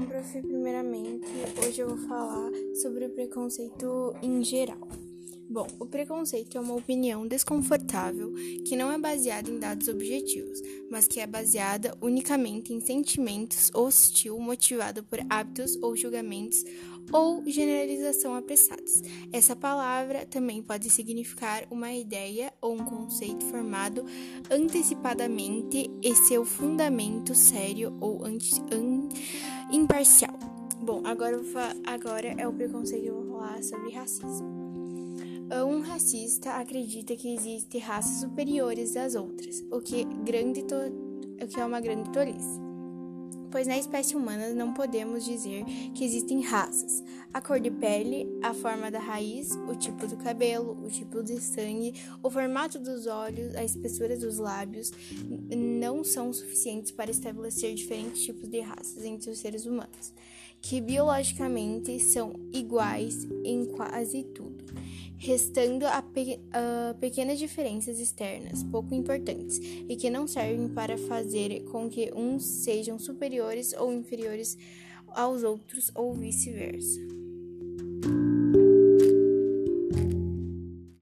prof, primeiramente, hoje eu vou falar sobre o preconceito em geral. Bom, o preconceito é uma opinião desconfortável que não é baseada em dados objetivos, mas que é baseada unicamente em sentimentos hostil motivado por hábitos ou julgamentos ou generalização apressados. Essa palavra também pode significar uma ideia ou um conceito formado antecipadamente e seu fundamento sério ou imparcial. Bom, agora, agora é o preconceito que eu vou falar sobre racismo. Um racista acredita que existem raças superiores às outras, o que, grande o que é uma grande tolice. Pois na espécie humana não podemos dizer que existem raças. A cor de pele, a forma da raiz, o tipo do cabelo, o tipo de sangue, o formato dos olhos, a espessura dos lábios não são suficientes para estabelecer diferentes tipos de raças entre os seres humanos, que biologicamente são iguais em quase tudo restando a, pe a pequenas diferenças externas, pouco importantes, e que não servem para fazer com que uns sejam superiores ou inferiores aos outros ou vice-versa.